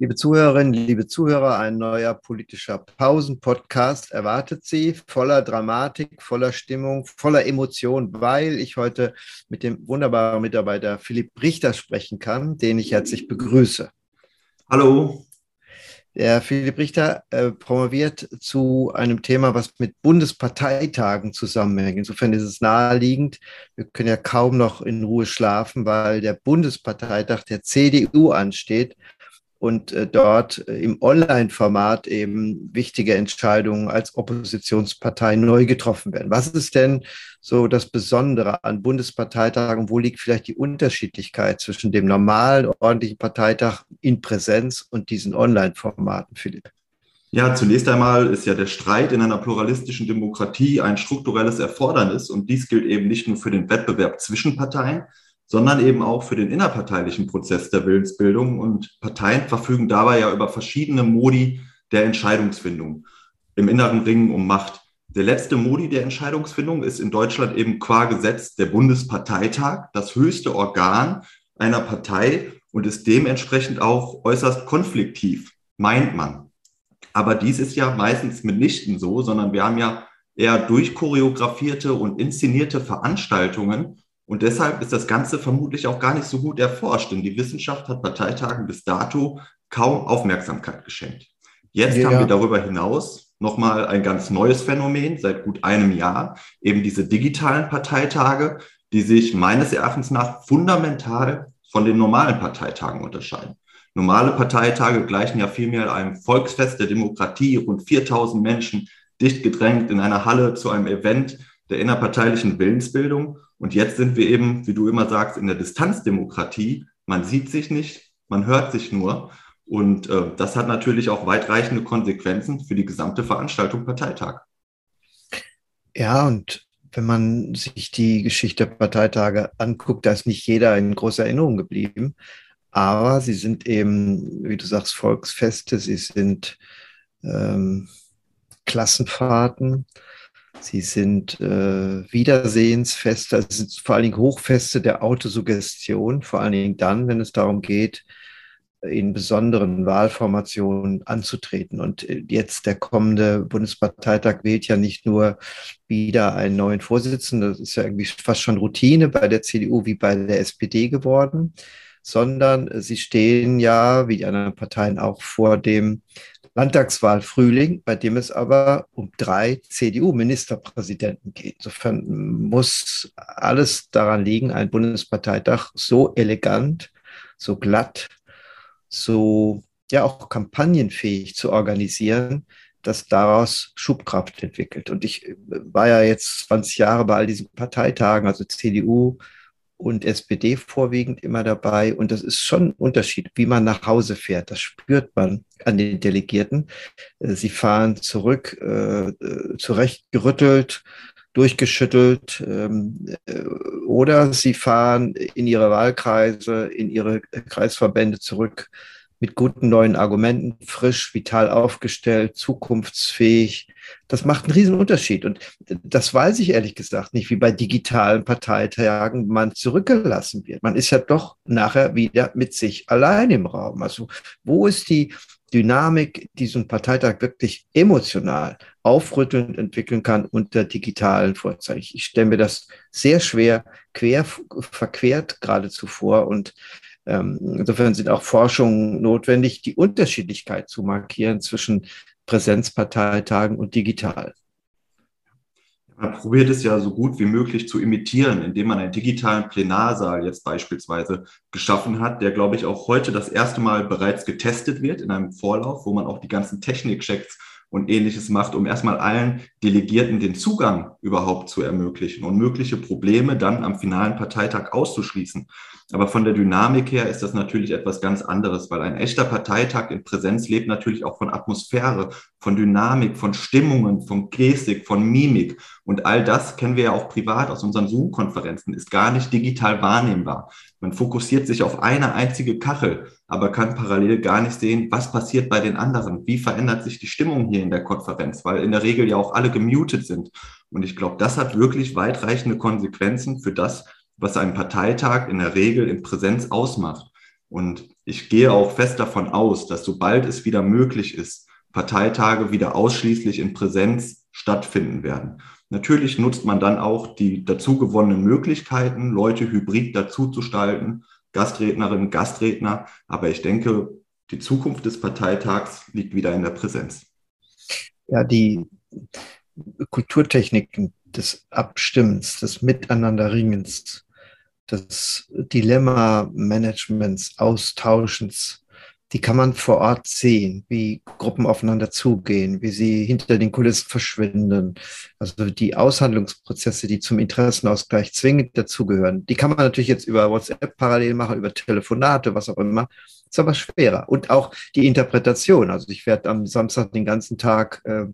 Liebe Zuhörerinnen, liebe Zuhörer, ein neuer politischer Pausen-Podcast erwartet Sie, voller Dramatik, voller Stimmung, voller Emotion, weil ich heute mit dem wunderbaren Mitarbeiter Philipp Richter sprechen kann, den ich herzlich begrüße. Hallo. Der Philipp Richter äh, promoviert zu einem Thema, was mit Bundesparteitagen zusammenhängt. Insofern ist es naheliegend. Wir können ja kaum noch in Ruhe schlafen, weil der Bundesparteitag der CDU ansteht und äh, dort äh, im Online-Format eben wichtige Entscheidungen als Oppositionspartei neu getroffen werden. Was ist denn so das Besondere an Bundesparteitagen? Wo liegt vielleicht die Unterschiedlichkeit zwischen dem normalen, ordentlichen Parteitag in Präsenz und diesen Online-Formaten, Philipp? Ja, zunächst einmal ist ja der Streit in einer pluralistischen Demokratie ein strukturelles Erfordernis und dies gilt eben nicht nur für den Wettbewerb zwischen Parteien, sondern eben auch für den innerparteilichen Prozess der Willensbildung. Und Parteien verfügen dabei ja über verschiedene Modi der Entscheidungsfindung im inneren Ringen um Macht. Der letzte Modi der Entscheidungsfindung ist in Deutschland eben qua Gesetz der Bundesparteitag, das höchste Organ einer Partei und ist dementsprechend auch äußerst konfliktiv, meint man. Aber dies ist ja meistens mitnichten so, sondern wir haben ja eher durchchoreografierte und inszenierte Veranstaltungen, und deshalb ist das Ganze vermutlich auch gar nicht so gut erforscht, denn die Wissenschaft hat Parteitagen bis dato kaum Aufmerksamkeit geschenkt. Jetzt ja. haben wir darüber hinaus nochmal ein ganz neues Phänomen seit gut einem Jahr, eben diese digitalen Parteitage, die sich meines Erachtens nach fundamental von den normalen Parteitagen unterscheiden. Normale Parteitage gleichen ja vielmehr einem Volksfest der Demokratie, rund 4000 Menschen dicht gedrängt in einer Halle zu einem Event der innerparteilichen Willensbildung. Und jetzt sind wir eben, wie du immer sagst, in der Distanzdemokratie. Man sieht sich nicht, man hört sich nur. Und äh, das hat natürlich auch weitreichende Konsequenzen für die gesamte Veranstaltung Parteitag. Ja, und wenn man sich die Geschichte der Parteitage anguckt, da ist nicht jeder in großer Erinnerung geblieben. Aber sie sind eben, wie du sagst, Volksfeste, sie sind ähm, Klassenfahrten, Sie sind äh, Wiedersehensfeste, also sind vor allen Dingen Hochfeste der Autosuggestion, vor allen Dingen dann, wenn es darum geht, in besonderen Wahlformationen anzutreten. Und äh, jetzt der kommende Bundesparteitag wählt ja nicht nur wieder einen neuen Vorsitzenden, das ist ja irgendwie fast schon Routine bei der CDU wie bei der SPD geworden, sondern sie stehen ja, wie die anderen Parteien auch, vor dem Landtagswahl Frühling, bei dem es aber um drei CDU-Ministerpräsidenten geht. Insofern muss alles daran liegen, ein Bundesparteitag so elegant, so glatt, so ja auch kampagnenfähig zu organisieren, dass daraus Schubkraft entwickelt. Und ich war ja jetzt 20 Jahre bei all diesen Parteitagen, also CDU, und SPD vorwiegend immer dabei. Und das ist schon ein Unterschied, wie man nach Hause fährt. Das spürt man an den Delegierten. Äh, sie fahren zurück, äh, äh, zurechtgerüttelt, durchgeschüttelt ähm, äh, oder sie fahren in ihre Wahlkreise, in ihre Kreisverbände zurück mit guten neuen Argumenten, frisch, vital aufgestellt, zukunftsfähig. Das macht einen riesen Unterschied. Und das weiß ich ehrlich gesagt nicht, wie bei digitalen Parteitagen man zurückgelassen wird. Man ist ja doch nachher wieder mit sich allein im Raum. Also wo ist die Dynamik, die so ein Parteitag wirklich emotional aufrüttelnd entwickeln kann unter digitalen Vorzeichen? Ich stelle mir das sehr schwer, quer, verquert geradezu vor und insofern sind auch Forschungen notwendig, die Unterschiedlichkeit zu markieren zwischen Präsenzparteitagen und digital. Man probiert es ja so gut wie möglich zu imitieren, indem man einen digitalen Plenarsaal jetzt beispielsweise geschaffen hat, der, glaube ich, auch heute das erste Mal bereits getestet wird in einem Vorlauf, wo man auch die ganzen Technikchecks und ähnliches macht, um erstmal allen Delegierten den Zugang überhaupt zu ermöglichen und mögliche Probleme dann am finalen Parteitag auszuschließen. Aber von der Dynamik her ist das natürlich etwas ganz anderes, weil ein echter Parteitag in Präsenz lebt natürlich auch von Atmosphäre, von Dynamik, von Stimmungen, von Gestik, von Mimik. Und all das kennen wir ja auch privat aus unseren Zoom-Konferenzen, ist gar nicht digital wahrnehmbar. Man fokussiert sich auf eine einzige Kachel, aber kann parallel gar nicht sehen, was passiert bei den anderen. Wie verändert sich die Stimmung hier in der Konferenz, weil in der Regel ja auch alle gemutet sind. Und ich glaube, das hat wirklich weitreichende Konsequenzen für das, was einen Parteitag in der Regel in Präsenz ausmacht. Und ich gehe auch fest davon aus, dass sobald es wieder möglich ist, Parteitage wieder ausschließlich in Präsenz stattfinden werden. Natürlich nutzt man dann auch die dazu gewonnenen Möglichkeiten, Leute hybrid dazuzustalten, Gastrednerinnen, Gastredner. Aber ich denke, die Zukunft des Parteitags liegt wieder in der Präsenz. Ja, die Kulturtechniken des Abstimmens, des Miteinanderringens, des Dilemma-Managements, Austauschens, die kann man vor Ort sehen, wie Gruppen aufeinander zugehen, wie sie hinter den Kulissen verschwinden. Also die Aushandlungsprozesse, die zum Interessenausgleich zwingend dazugehören, die kann man natürlich jetzt über WhatsApp parallel machen, über Telefonate, was auch immer. Ist aber schwerer. Und auch die Interpretation. Also ich werde am Samstag den ganzen Tag äh,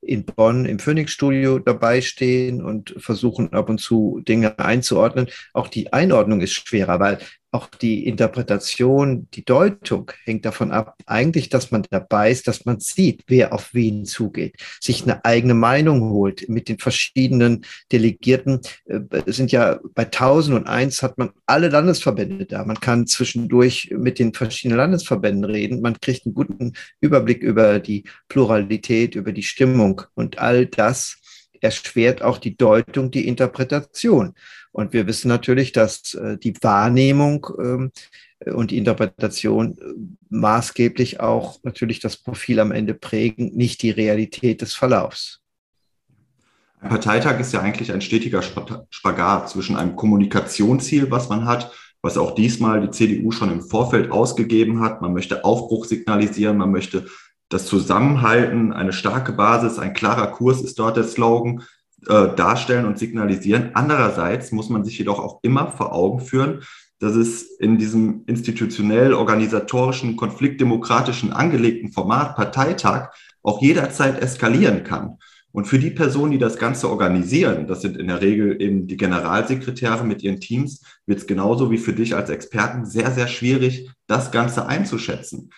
in Bonn im Phoenix-Studio dabei stehen und versuchen ab und zu Dinge einzuordnen. Auch die Einordnung ist schwerer, weil auch die Interpretation, die Deutung hängt davon ab, eigentlich, dass man dabei ist, dass man sieht, wer auf wen zugeht, sich eine eigene Meinung holt mit den verschiedenen Delegierten. Äh, es sind ja bei 1001 hat man alle Landesverbände da. Man kann zwischendurch mit den verschiedenen Landesverbänden reden. Man kriegt einen guten Überblick über die Pluralität, über die Stimmung und all das erschwert auch die Deutung, die Interpretation. Und wir wissen natürlich, dass äh, die Wahrnehmung ähm, und die Interpretation äh, maßgeblich auch natürlich das Profil am Ende prägen, nicht die Realität des Verlaufs. Ein Parteitag ist ja eigentlich ein stetiger Spagat zwischen einem Kommunikationsziel, was man hat, was auch diesmal die CDU schon im Vorfeld ausgegeben hat. Man möchte Aufbruch signalisieren, man möchte das Zusammenhalten, eine starke Basis, ein klarer Kurs ist dort der Slogan, äh, darstellen und signalisieren. Andererseits muss man sich jedoch auch immer vor Augen führen, dass es in diesem institutionell organisatorischen, konfliktdemokratischen angelegten Format Parteitag auch jederzeit eskalieren kann. Und für die Personen, die das Ganze organisieren, das sind in der Regel eben die Generalsekretäre mit ihren Teams, wird es genauso wie für dich als Experten sehr, sehr schwierig, das Ganze einzuschätzen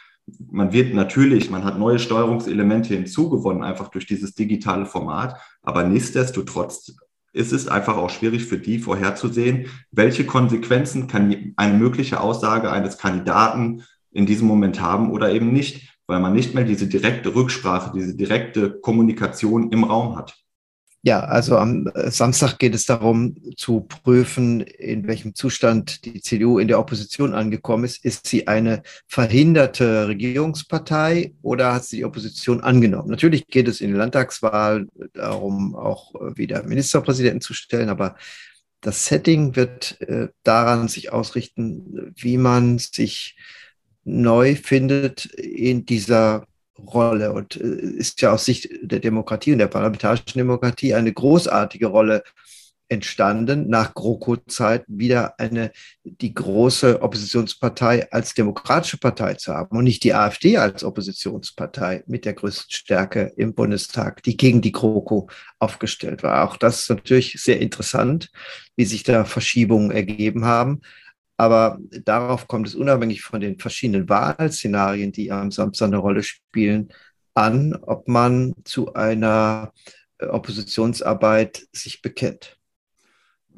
man wird natürlich, man hat neue Steuerungselemente hinzugewonnen, einfach durch dieses digitale Format. Aber nichtsdestotrotz ist es einfach auch schwierig für die vorherzusehen, welche Konsequenzen kann eine mögliche Aussage eines Kandidaten in diesem Moment haben oder eben nicht, weil man nicht mehr diese direkte Rücksprache, diese direkte Kommunikation im Raum hat. Ja, also am äh, Samstag geht es darum zu prüfen, in welchem Zustand die CDU in der Opposition angekommen ist. Ist sie eine verhinderte Regierungspartei oder hat sie die Opposition angenommen? Natürlich geht es in der Landtagswahl darum, auch äh, wieder Ministerpräsidenten zu stellen, aber das Setting wird äh, daran sich ausrichten, wie man sich neu findet in dieser Rolle und äh, ist ja aus Sicht der Demokratie und der parlamentarischen Demokratie eine großartige Rolle entstanden, nach GroKo-Zeit wieder eine, die große Oppositionspartei als demokratische Partei zu haben und nicht die AfD als Oppositionspartei mit der größten Stärke im Bundestag, die gegen die GroKo aufgestellt war. Auch das ist natürlich sehr interessant, wie sich da Verschiebungen ergeben haben. Aber darauf kommt es unabhängig von den verschiedenen Wahlszenarien, die am Samstag eine Rolle spielen, an, ob man zu einer äh, Oppositionsarbeit sich bekennt.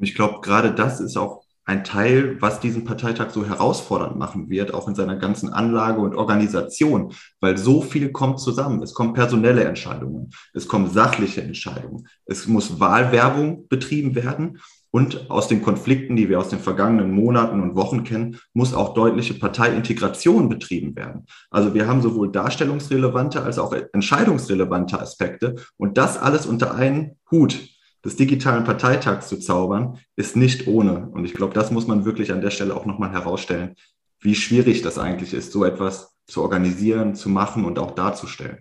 Ich glaube, gerade das ist auch ein Teil, was diesen Parteitag so herausfordernd machen wird, auch in seiner ganzen Anlage und Organisation, weil so viel kommt zusammen. Es kommen personelle Entscheidungen, es kommen sachliche Entscheidungen, es muss Wahlwerbung betrieben werden und aus den Konflikten, die wir aus den vergangenen Monaten und Wochen kennen, muss auch deutliche Parteiintegration betrieben werden. Also wir haben sowohl darstellungsrelevante als auch entscheidungsrelevante Aspekte. Und das alles unter einen Hut des digitalen Parteitags zu zaubern, ist nicht ohne. Und ich glaube, das muss man wirklich an der Stelle auch nochmal herausstellen, wie schwierig das eigentlich ist, so etwas zu organisieren, zu machen und auch darzustellen.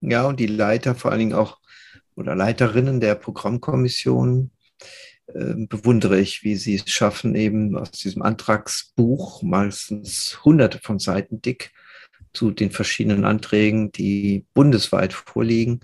Ja, und die Leiter vor allen Dingen auch oder Leiterinnen der Programmkommission bewundere ich, wie sie es schaffen, eben aus diesem Antragsbuch, meistens hunderte von Seiten dick, zu den verschiedenen Anträgen, die bundesweit vorliegen,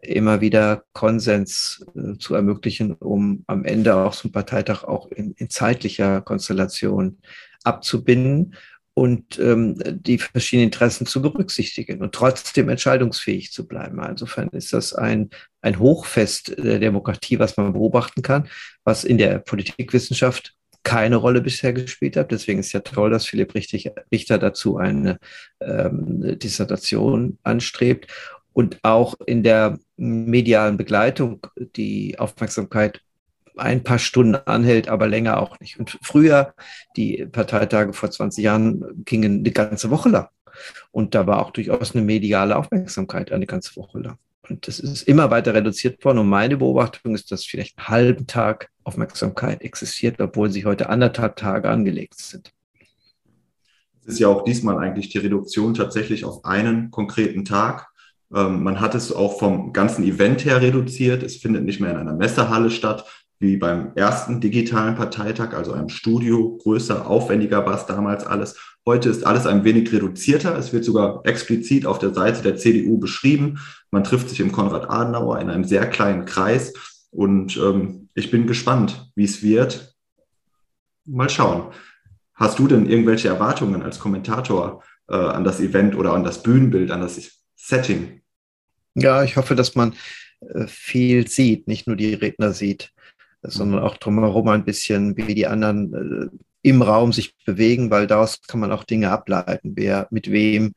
immer wieder Konsens äh, zu ermöglichen, um am Ende auch ein Parteitag auch in, in zeitlicher Konstellation abzubinden und ähm, die verschiedenen Interessen zu berücksichtigen und trotzdem entscheidungsfähig zu bleiben. Insofern ist das ein, ein Hochfest der Demokratie, was man beobachten kann, was in der Politikwissenschaft keine Rolle bisher gespielt hat. Deswegen ist ja toll, dass Philipp Richter dazu eine ähm, Dissertation anstrebt und auch in der medialen Begleitung die Aufmerksamkeit ein paar Stunden anhält, aber länger auch nicht. Und früher, die Parteitage vor 20 Jahren, gingen eine ganze Woche lang. Und da war auch durchaus eine mediale Aufmerksamkeit eine ganze Woche lang. Und das ist immer weiter reduziert worden. Und meine Beobachtung ist, dass vielleicht einen halben Tag Aufmerksamkeit existiert, obwohl sie heute anderthalb Tage angelegt sind. Es ist ja auch diesmal eigentlich die Reduktion tatsächlich auf einen konkreten Tag. Ähm, man hat es auch vom ganzen Event her reduziert. Es findet nicht mehr in einer Messehalle statt, wie beim ersten digitalen Parteitag, also einem Studio, größer, aufwendiger war es damals alles. Heute ist alles ein wenig reduzierter. Es wird sogar explizit auf der Seite der CDU beschrieben. Man trifft sich im Konrad Adenauer in einem sehr kleinen Kreis. Und ähm, ich bin gespannt, wie es wird. Mal schauen. Hast du denn irgendwelche Erwartungen als Kommentator äh, an das Event oder an das Bühnenbild, an das Setting? Ja, ich hoffe, dass man äh, viel sieht, nicht nur die Redner sieht sondern auch drumherum ein bisschen, wie die anderen äh, im Raum sich bewegen, weil daraus kann man auch Dinge ableiten, wer mit wem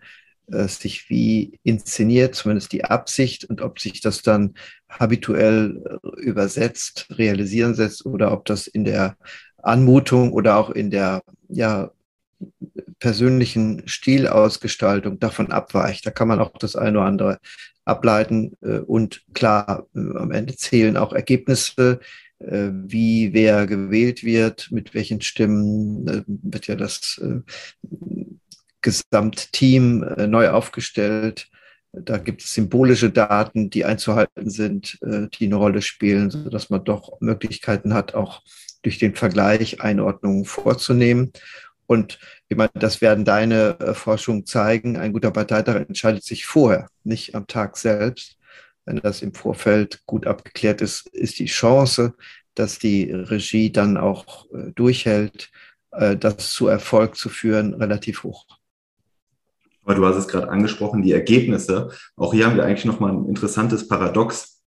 äh, sich wie inszeniert, zumindest die Absicht und ob sich das dann habituell äh, übersetzt, realisieren setzt oder ob das in der Anmutung oder auch in der ja, persönlichen Stilausgestaltung davon abweicht. Da kann man auch das eine oder andere ableiten. Äh, und klar, äh, am Ende zählen auch Ergebnisse, wie wer gewählt wird, mit welchen Stimmen äh, wird ja das äh, Gesamtteam neu aufgestellt. Da gibt es symbolische Daten, die einzuhalten sind, die eine Rolle spielen, sodass man doch Möglichkeiten hat, auch durch den Vergleich Einordnungen vorzunehmen. Und ich meine, das werden deine Forschungen zeigen. Ein guter Parteitag entscheidet sich vorher, nicht am Tag selbst wenn das im Vorfeld gut abgeklärt ist, ist die Chance, dass die Regie dann auch äh, durchhält, äh, das zu Erfolg zu führen, relativ hoch. Aber du hast es gerade angesprochen, die Ergebnisse. Auch hier haben wir eigentlich nochmal ein interessantes Paradox.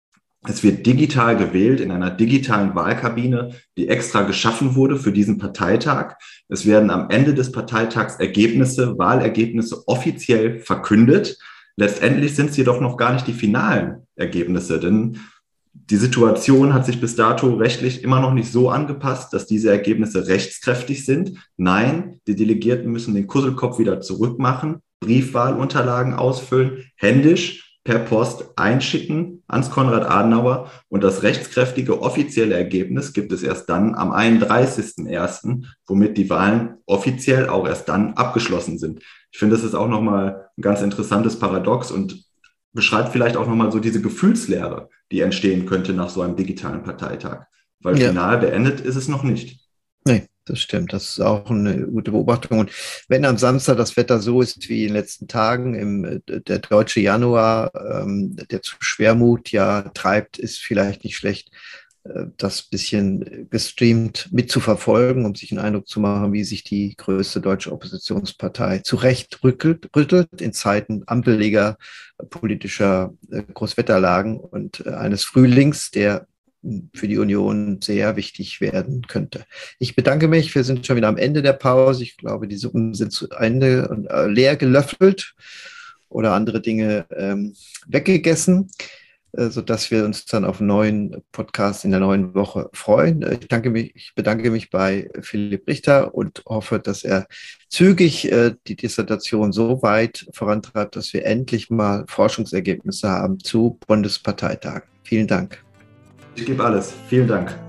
Es wird digital gewählt in einer digitalen Wahlkabine, die extra geschaffen wurde für diesen Parteitag. Es werden am Ende des Parteitags Ergebnisse, Wahlergebnisse offiziell verkündet. Letztendlich sind es jedoch noch gar nicht die finalen Ergebnisse, denn die Situation hat sich bis dato rechtlich immer noch nicht so angepasst, dass diese Ergebnisse rechtskräftig sind. Nein, die Delegierten müssen den Kusselkopf wieder zurückmachen, Briefwahlunterlagen ausfüllen, händisch per Post einschicken ans Konrad Adenauer und das rechtskräftige offizielle Ergebnis gibt es erst dann am 31.01., womit die Wahlen offiziell auch erst dann abgeschlossen sind. Ich finde, das ist auch nochmal ein ganz interessantes Paradox und beschreibt vielleicht auch nochmal so diese Gefühlslehre, die entstehen könnte nach so einem digitalen Parteitag. Weil ja. final beendet ist es noch nicht. Nee, das stimmt. Das ist auch eine gute Beobachtung. Und wenn am Samstag das Wetter so ist wie in den letzten Tagen, im, der deutsche Januar, ähm, der zu Schwermut ja treibt, ist vielleicht nicht schlecht, das bisschen gestreamt mitzuverfolgen, um sich einen Eindruck zu machen, wie sich die größte deutsche Oppositionspartei zurecht rüttelt, rüttelt in Zeiten ampeliger politischer äh, Großwetterlagen und äh, eines Frühlings, der für die Union sehr wichtig werden könnte. Ich bedanke mich. Wir sind schon wieder am Ende der Pause. Ich glaube, die Suppen sind zu Ende und äh, leer gelöffelt oder andere Dinge ähm, weggegessen. Äh, sodass wir uns dann auf einen neuen Podcast in der neuen Woche freuen. Äh, ich, danke mich, ich bedanke mich bei Philipp Richter und hoffe, dass er zügig äh, die Dissertation so weit vorantreibt, dass wir endlich mal Forschungsergebnisse haben zu Bundesparteitagen. Vielen Dank. Ich gebe alles. Vielen Dank.